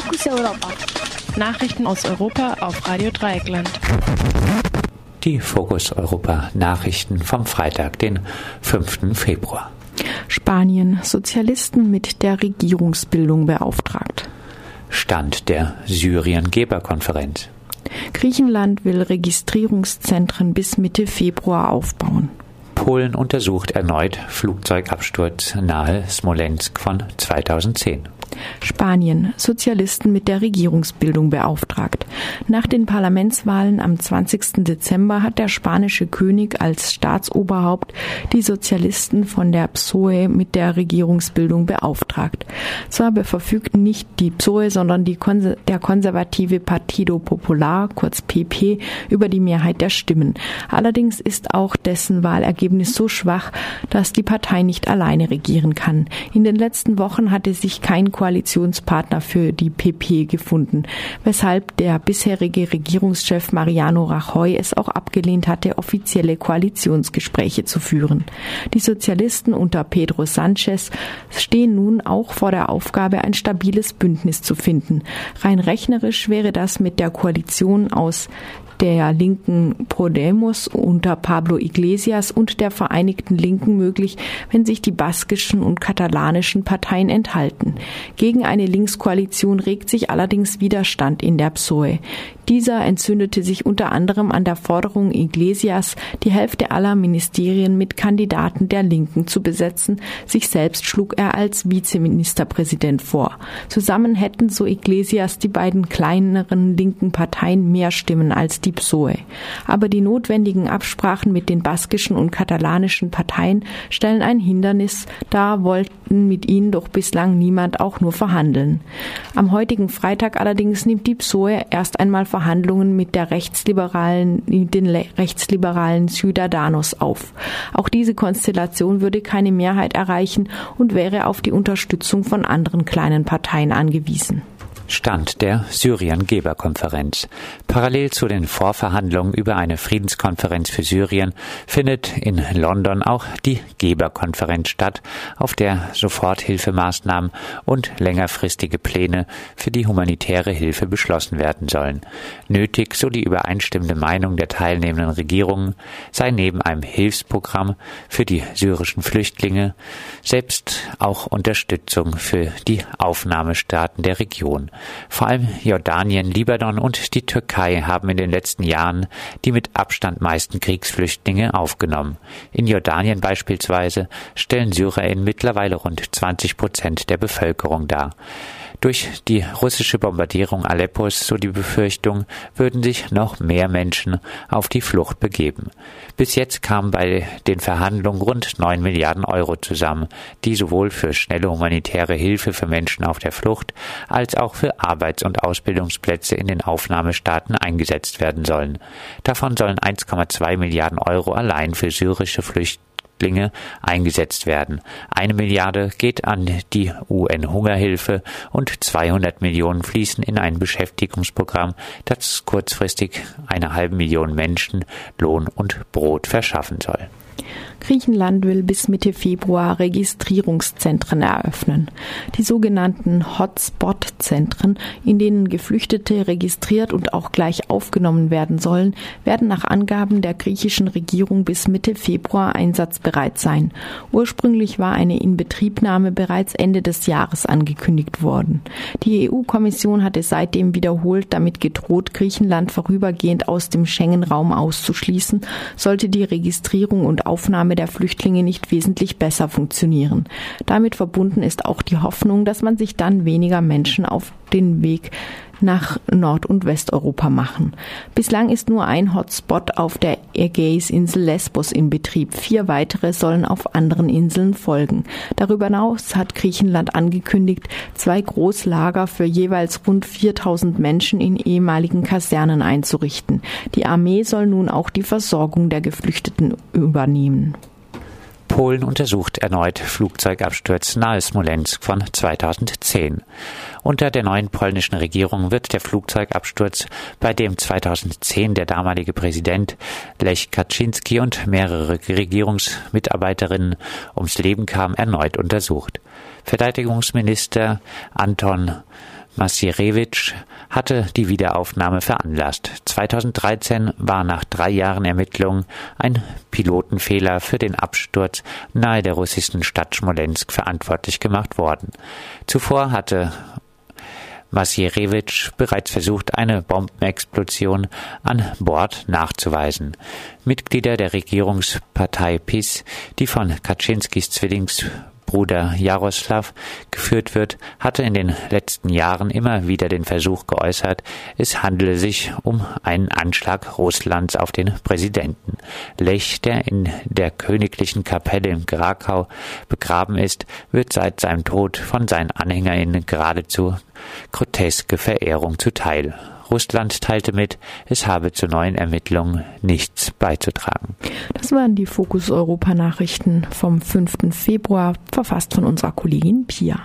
Fokus Europa. Nachrichten aus Europa auf Radio Dreieckland. Die Fokus Europa Nachrichten vom Freitag, den 5. Februar. Spanien Sozialisten mit der Regierungsbildung beauftragt. Stand der Syrien-Geberkonferenz. Griechenland will Registrierungszentren bis Mitte Februar aufbauen. Polen untersucht erneut Flugzeugabsturz nahe Smolensk von 2010. Spanien Sozialisten mit der Regierungsbildung beauftragt. Nach den Parlamentswahlen am 20. Dezember hat der spanische König als Staatsoberhaupt die Sozialisten von der PSOE mit der Regierungsbildung beauftragt. Zwar verfügten nicht die PSOE, sondern die Konser der konservative Partido Popular, kurz PP, über die Mehrheit der Stimmen. Allerdings ist auch dessen Wahlergebnis so schwach, dass die Partei nicht alleine regieren kann. In den letzten Wochen hatte sich kein Koalitionspartner für die PP gefunden, weshalb der bisherige Regierungschef Mariano Rajoy es auch abgelehnt hatte, offizielle Koalitionsgespräche zu führen. Die Sozialisten unter Pedro Sanchez stehen nun auch vor der Aufgabe, ein stabiles Bündnis zu finden. Rein rechnerisch wäre das mit der Koalition aus der linken Podemos unter Pablo Iglesias und der Vereinigten Linken möglich, wenn sich die baskischen und katalanischen Parteien enthalten. Gegen eine Linkskoalition regt sich allerdings Widerstand in der PSOE. Dieser entzündete sich unter anderem an der Forderung Iglesias, die Hälfte aller Ministerien mit Kandidaten der Linken zu besetzen. Sich selbst schlug er als Vizeministerpräsident vor. Zusammen hätten so Iglesias die beiden kleineren linken Parteien mehr Stimmen als die PSOE. Aber die notwendigen Absprachen mit den baskischen und katalanischen Parteien stellen ein Hindernis dar, wollten mit ihnen doch bislang niemand auch nur verhandeln. Am heutigen Freitag allerdings nimmt die PSOE erst einmal Verhandlungen mit der rechtsliberalen, den rechtsliberalen Ciudadanos auf. Auch diese Konstellation würde keine Mehrheit erreichen und wäre auf die Unterstützung von anderen kleinen Parteien angewiesen. Stand der Syrien-Geberkonferenz. Parallel zu den Vorverhandlungen über eine Friedenskonferenz für Syrien findet in London auch die Geberkonferenz statt, auf der Soforthilfemaßnahmen und längerfristige Pläne für die humanitäre Hilfe beschlossen werden sollen. Nötig, so die übereinstimmende Meinung der teilnehmenden Regierungen, sei neben einem Hilfsprogramm für die syrischen Flüchtlinge selbst auch Unterstützung für die Aufnahmestaaten der Region. Vor allem Jordanien, Libanon und die Türkei haben in den letzten Jahren die mit Abstand meisten Kriegsflüchtlinge aufgenommen. In Jordanien beispielsweise stellen SyrerInnen mittlerweile rund 20 Prozent der Bevölkerung dar. Durch die russische Bombardierung Aleppos, so die Befürchtung, würden sich noch mehr Menschen auf die Flucht begeben. Bis jetzt kamen bei den Verhandlungen rund 9 Milliarden Euro zusammen, die sowohl für schnelle humanitäre Hilfe für Menschen auf der Flucht als auch für Arbeits- und Ausbildungsplätze in den Aufnahmestaaten eingesetzt werden sollen. Davon sollen 1,2 Milliarden Euro allein für syrische Flüchtlinge Flüchtlinge eingesetzt werden. Eine Milliarde geht an die UN-Hungerhilfe und 200 Millionen fließen in ein Beschäftigungsprogramm, das kurzfristig eine halbe Million Menschen Lohn und Brot verschaffen soll. Griechenland will bis Mitte Februar Registrierungszentren eröffnen. Die sogenannten Hotspot-Zentren, in denen Geflüchtete registriert und auch gleich aufgenommen werden sollen, werden nach Angaben der griechischen Regierung bis Mitte Februar einsatzbereit sein. Ursprünglich war eine Inbetriebnahme bereits Ende des Jahres angekündigt worden. Die EU-Kommission hatte seitdem wiederholt damit gedroht, Griechenland vorübergehend aus dem Schengen-Raum auszuschließen, sollte die Registrierung und Aufnahme der Flüchtlinge nicht wesentlich besser funktionieren. Damit verbunden ist auch die Hoffnung, dass man sich dann weniger Menschen auf den Weg nach Nord- und Westeuropa machen. Bislang ist nur ein Hotspot auf der Ägäisinsel Lesbos in Betrieb. Vier weitere sollen auf anderen Inseln folgen. Darüber hinaus hat Griechenland angekündigt, zwei Großlager für jeweils rund 4000 Menschen in ehemaligen Kasernen einzurichten. Die Armee soll nun auch die Versorgung der Geflüchteten übernehmen. Polen untersucht erneut Flugzeugabsturz nahe Smolensk von 2010. Unter der neuen polnischen Regierung wird der Flugzeugabsturz, bei dem 2010 der damalige Präsident Lech Kaczynski und mehrere Regierungsmitarbeiterinnen ums Leben kamen, erneut untersucht. Verteidigungsminister Anton Masirewitsch hatte die Wiederaufnahme veranlasst. 2013 war nach drei Jahren Ermittlungen ein Pilotenfehler für den Absturz nahe der russischen Stadt Smolensk verantwortlich gemacht worden. Zuvor hatte Masierewitsch bereits versucht, eine Bombenexplosion an Bord nachzuweisen. Mitglieder der Regierungspartei PIS, die von Kaczynskis Zwillings Bruder Jaroslav geführt wird, hatte in den letzten Jahren immer wieder den Versuch geäußert, es handele sich um einen Anschlag Russlands auf den Präsidenten. Lech, der in der königlichen Kapelle in Krakau begraben ist, wird seit seinem Tod von seinen AnhängerInnen geradezu groteske Verehrung zuteil. Russland teilte mit, es habe zu neuen Ermittlungen nichts beizutragen. Das waren die Fokus Europa Nachrichten vom 5. Februar, verfasst von unserer Kollegin Pia.